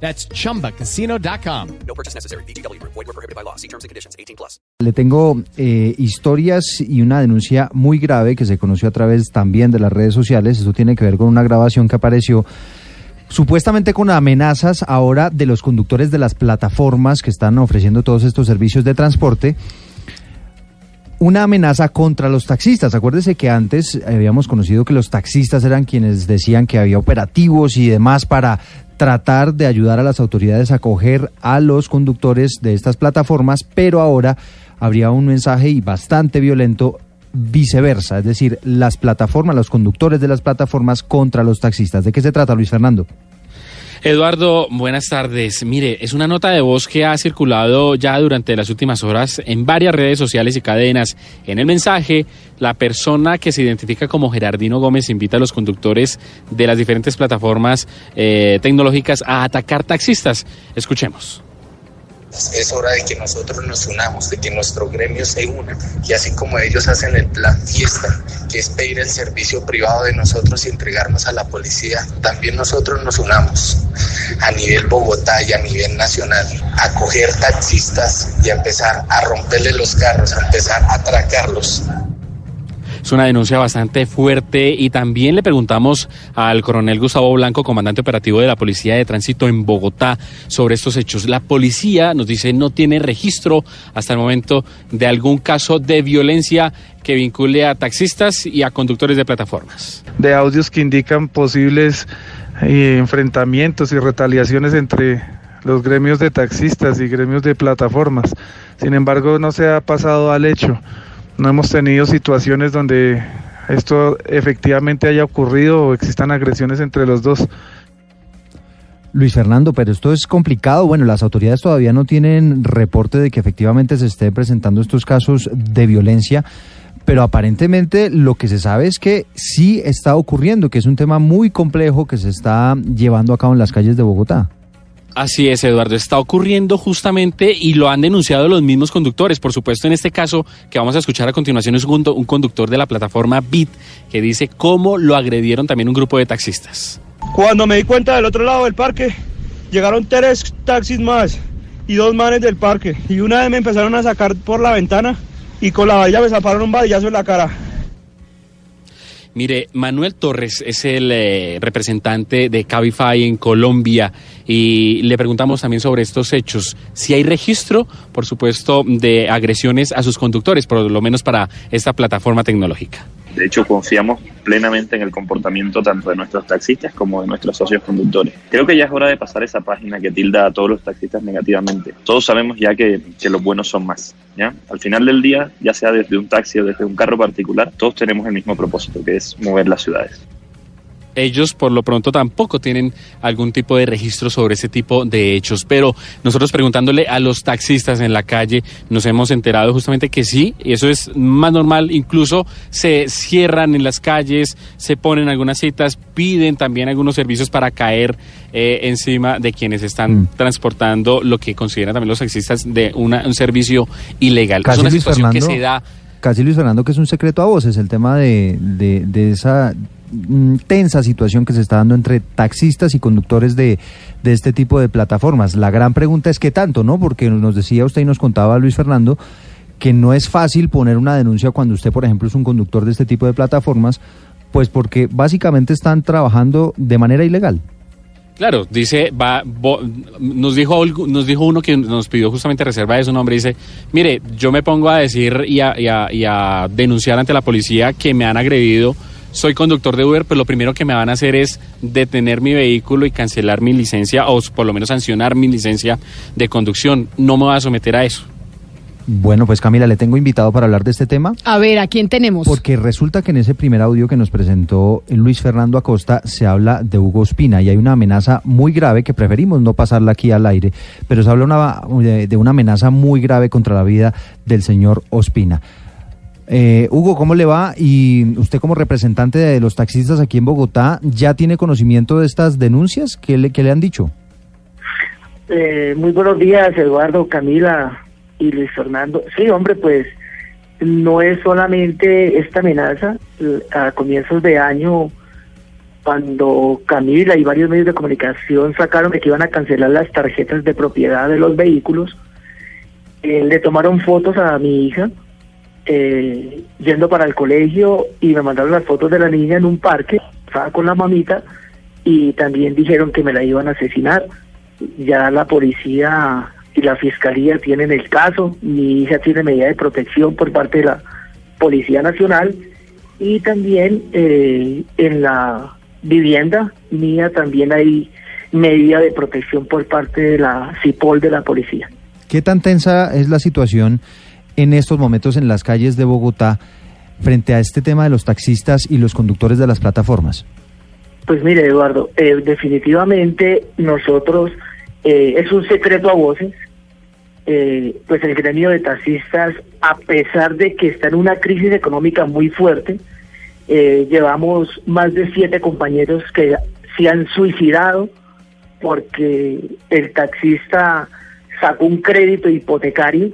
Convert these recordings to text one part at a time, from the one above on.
That's chumbacasino.com. No purchase necessary. BGW. Void were prohibited by law. See terms and conditions. 18 plus. Le tengo eh, historias y una denuncia muy grave que se conoció a través también de las redes sociales. Esto tiene que ver con una grabación que apareció supuestamente con amenazas ahora de los conductores de las plataformas que están ofreciendo todos estos servicios de transporte. Una amenaza contra los taxistas. Acuérdese que antes habíamos conocido que los taxistas eran quienes decían que había operativos y demás para tratar de ayudar a las autoridades a coger a los conductores de estas plataformas, pero ahora habría un mensaje y bastante violento viceversa, es decir, las plataformas, los conductores de las plataformas contra los taxistas. ¿De qué se trata, Luis Fernando? Eduardo, buenas tardes. Mire, es una nota de voz que ha circulado ya durante las últimas horas en varias redes sociales y cadenas. En el mensaje, la persona que se identifica como Gerardino Gómez invita a los conductores de las diferentes plataformas eh, tecnológicas a atacar taxistas. Escuchemos. Es hora de que nosotros nos unamos, de que nuestro gremio se una y así como ellos hacen el plan fiesta, que es pedir el servicio privado de nosotros y entregarnos a la policía, también nosotros nos unamos a nivel Bogotá y a nivel nacional a coger taxistas y a empezar a romperle los carros, a empezar a atracarlos. Es una denuncia bastante fuerte y también le preguntamos al coronel Gustavo Blanco, comandante operativo de la Policía de Tránsito en Bogotá, sobre estos hechos. La policía nos dice no tiene registro hasta el momento de algún caso de violencia que vincule a taxistas y a conductores de plataformas. De audios que indican posibles eh, enfrentamientos y retaliaciones entre los gremios de taxistas y gremios de plataformas. Sin embargo, no se ha pasado al hecho. No hemos tenido situaciones donde esto efectivamente haya ocurrido o existan agresiones entre los dos. Luis Fernando, pero esto es complicado. Bueno, las autoridades todavía no tienen reporte de que efectivamente se estén presentando estos casos de violencia, pero aparentemente lo que se sabe es que sí está ocurriendo, que es un tema muy complejo que se está llevando a cabo en las calles de Bogotá. Así es, Eduardo. Está ocurriendo justamente y lo han denunciado los mismos conductores. Por supuesto, en este caso que vamos a escuchar a continuación es un, conductor de la plataforma Bit que dice cómo lo agredieron también un grupo de taxistas. Cuando me di cuenta del otro lado del parque, llegaron tres taxis más y dos manes del parque. Y una vez me empezaron a sacar por la ventana y con la valla me zaparon un vadillazo en la cara. Mire, Manuel Torres es el eh, representante de Cabify en Colombia y le preguntamos también sobre estos hechos. Si hay registro, por supuesto, de agresiones a sus conductores, por lo menos para esta plataforma tecnológica. De hecho, confiamos plenamente en el comportamiento tanto de nuestros taxistas como de nuestros socios conductores. Creo que ya es hora de pasar esa página que tilda a todos los taxistas negativamente. Todos sabemos ya que, los buenos son más. ¿ya? Al final del día, ya sea desde un taxi o desde un carro particular, todos tenemos el mismo propósito, que es mover las ciudades ellos por lo pronto tampoco tienen algún tipo de registro sobre ese tipo de hechos. Pero nosotros preguntándole a los taxistas en la calle, nos hemos enterado justamente que sí, eso es más normal, incluso se cierran en las calles, se ponen algunas citas, piden también algunos servicios para caer eh, encima de quienes están mm. transportando lo que consideran también los taxistas de una, un servicio ilegal. Casi es una Luis situación Fernando, que se da Casi Luis Fernando, que es un secreto a voces, el tema de, de, de esa tensa situación que se está dando entre taxistas y conductores de, de este tipo de plataformas. La gran pregunta es qué tanto, ¿no? Porque nos decía usted y nos contaba Luis Fernando que no es fácil poner una denuncia cuando usted, por ejemplo, es un conductor de este tipo de plataformas, pues porque básicamente están trabajando de manera ilegal. Claro, dice, va, nos dijo nos dijo uno que nos pidió justamente reserva de su nombre, dice, mire, yo me pongo a decir y a- y a denunciar ante la policía que me han agredido, soy conductor de Uber, pero lo primero que me van a hacer es detener mi vehículo y cancelar mi licencia o por lo menos sancionar mi licencia de conducción. No me voy a someter a eso. Bueno, pues Camila, le tengo invitado para hablar de este tema. A ver, ¿a quién tenemos? Porque resulta que en ese primer audio que nos presentó Luis Fernando Acosta se habla de Hugo Espina y hay una amenaza muy grave que preferimos no pasarla aquí al aire, pero se habla una, de, de una amenaza muy grave contra la vida del señor Ospina. Eh, Hugo, ¿cómo le va? Y usted como representante de los taxistas aquí en Bogotá, ¿ya tiene conocimiento de estas denuncias? ¿Qué le, qué le han dicho? Eh, muy buenos días, Eduardo, Camila y Luis Fernando. Sí, hombre, pues no es solamente esta amenaza. A comienzos de año, cuando Camila y varios medios de comunicación sacaron que iban a cancelar las tarjetas de propiedad de los vehículos, eh, le tomaron fotos a mi hija eh, yendo para el colegio y me mandaron las fotos de la niña en un parque, estaba con la mamita y también dijeron que me la iban a asesinar. Ya la policía y la fiscalía tienen el caso, mi hija tiene medida de protección por parte de la Policía Nacional y también eh, en la vivienda mía también hay medida de protección por parte de la CIPOL de la policía. ¿Qué tan tensa es la situación en estos momentos en las calles de Bogotá frente a este tema de los taxistas y los conductores de las plataformas? Pues mire, Eduardo, eh, definitivamente nosotros, eh, es un secreto a voces, eh, pues el gremio de taxistas, a pesar de que está en una crisis económica muy fuerte, llevamos más de siete compañeros que se han suicidado porque el taxista sacó un crédito hipotecario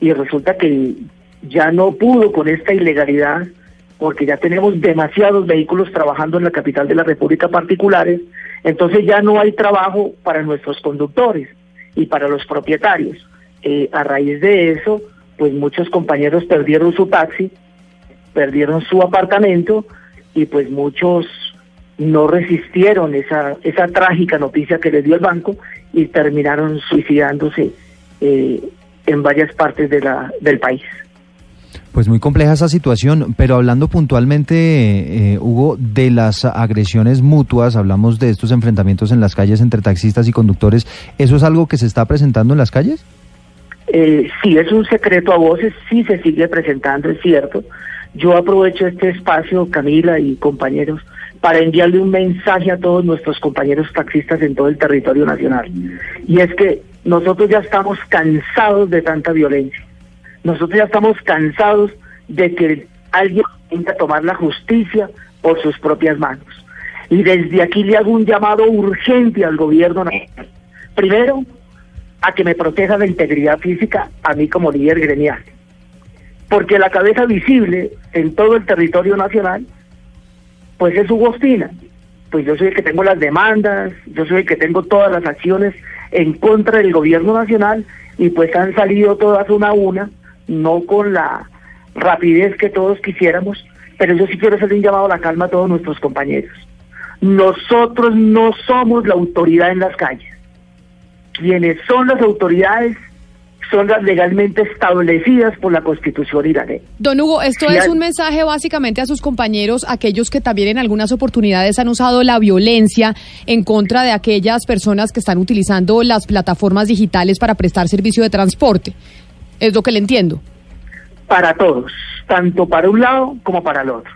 y resulta que ya no pudo con esta ilegalidad porque ya tenemos demasiados vehículos trabajando en la capital de la República particulares, entonces ya no hay trabajo para nuestros conductores y para los propietarios. Eh, a raíz de eso, pues muchos compañeros perdieron su taxi, perdieron su apartamento y pues muchos no resistieron esa, esa trágica noticia que les dio el banco y terminaron suicidándose eh, en varias partes de la, del país. Pues muy compleja esa situación, pero hablando puntualmente, eh, Hugo, de las agresiones mutuas, hablamos de estos enfrentamientos en las calles entre taxistas y conductores, ¿eso es algo que se está presentando en las calles? Eh, sí, es un secreto a voces, sí se sigue presentando, es cierto. Yo aprovecho este espacio, Camila y compañeros, para enviarle un mensaje a todos nuestros compañeros taxistas en todo el territorio nacional. Y es que nosotros ya estamos cansados de tanta violencia. Nosotros ya estamos cansados de que alguien tenga que tomar la justicia por sus propias manos. Y desde aquí le hago un llamado urgente al gobierno nacional. Primero, a que me proteja la integridad física a mí como líder gremial. Porque la cabeza visible en todo el territorio nacional, pues es su Ospina. Pues yo soy el que tengo las demandas, yo soy el que tengo todas las acciones en contra del gobierno nacional y pues han salido todas una a una, no con la rapidez que todos quisiéramos, pero yo sí quiero hacer un llamado a la calma a todos nuestros compañeros. Nosotros no somos la autoridad en las calles. Quienes son las autoridades son las legalmente establecidas por la Constitución iraní. Don Hugo, esto es un mensaje básicamente a sus compañeros, aquellos que también en algunas oportunidades han usado la violencia en contra de aquellas personas que están utilizando las plataformas digitales para prestar servicio de transporte. Es lo que le entiendo. Para todos, tanto para un lado como para el otro.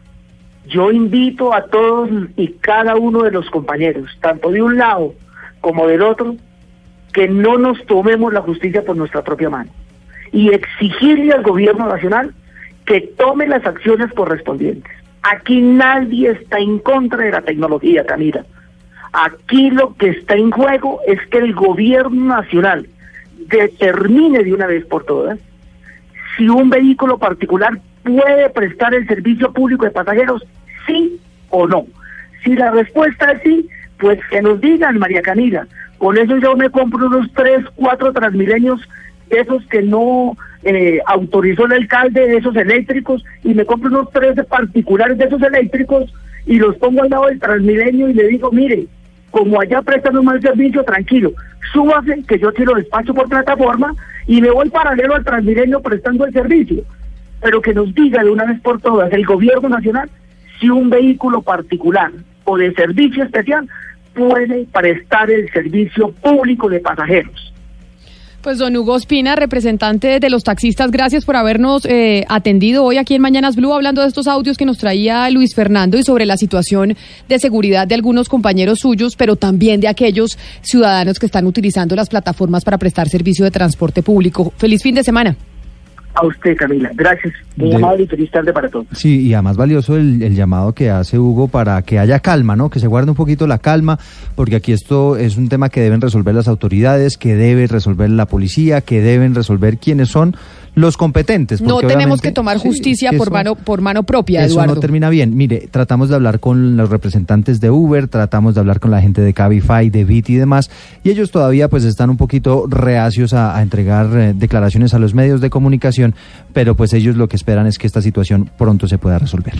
Yo invito a todos y cada uno de los compañeros, tanto de un lado como del otro, que no nos tomemos la justicia por nuestra propia mano y exigirle al gobierno nacional que tome las acciones correspondientes. Aquí nadie está en contra de la tecnología, Camila. Aquí lo que está en juego es que el gobierno nacional determine de una vez por todas si un vehículo particular puede prestar el servicio público de pasajeros, sí o no. Si la respuesta es sí, pues que nos digan, María Camila, con eso yo me compro unos tres, cuatro transmilenios, esos que no eh, autorizó el alcalde, de esos eléctricos, y me compro unos tres particulares de esos eléctricos y los pongo al lado del transmilenio y le digo, mire, como allá prestan un mal servicio, tranquilo, súbase que yo tiro despacho por plataforma y me voy paralelo al transmilenio prestando el servicio. Pero que nos diga de una vez por todas el gobierno nacional si un vehículo particular o de servicio especial puede prestar el servicio público de pasajeros. Pues don Hugo Espina, representante de los taxistas, gracias por habernos eh, atendido hoy aquí en Mañanas Blue hablando de estos audios que nos traía Luis Fernando y sobre la situación de seguridad de algunos compañeros suyos, pero también de aquellos ciudadanos que están utilizando las plataformas para prestar servicio de transporte público. Feliz fin de semana. A usted, Camila. Gracias. Muy De- amable y feliz tarde para todos. Sí, y además valioso el, el llamado que hace Hugo para que haya calma, ¿no? Que se guarde un poquito la calma, porque aquí esto es un tema que deben resolver las autoridades, que debe resolver la policía, que deben resolver quiénes son los competentes. No tenemos que tomar justicia por eso- mano, por mano propia, Eso Eduardo. no termina bien. Mire, tratamos de hablar con los representantes de Uber, tratamos de hablar con la gente de Cabify, de Bit y demás, y ellos todavía pues están un poquito reacios a, a entregar eh, declaraciones a los medios de comunicación, pero pues ellos lo que esperan es que esta situación pronto se pueda resolver.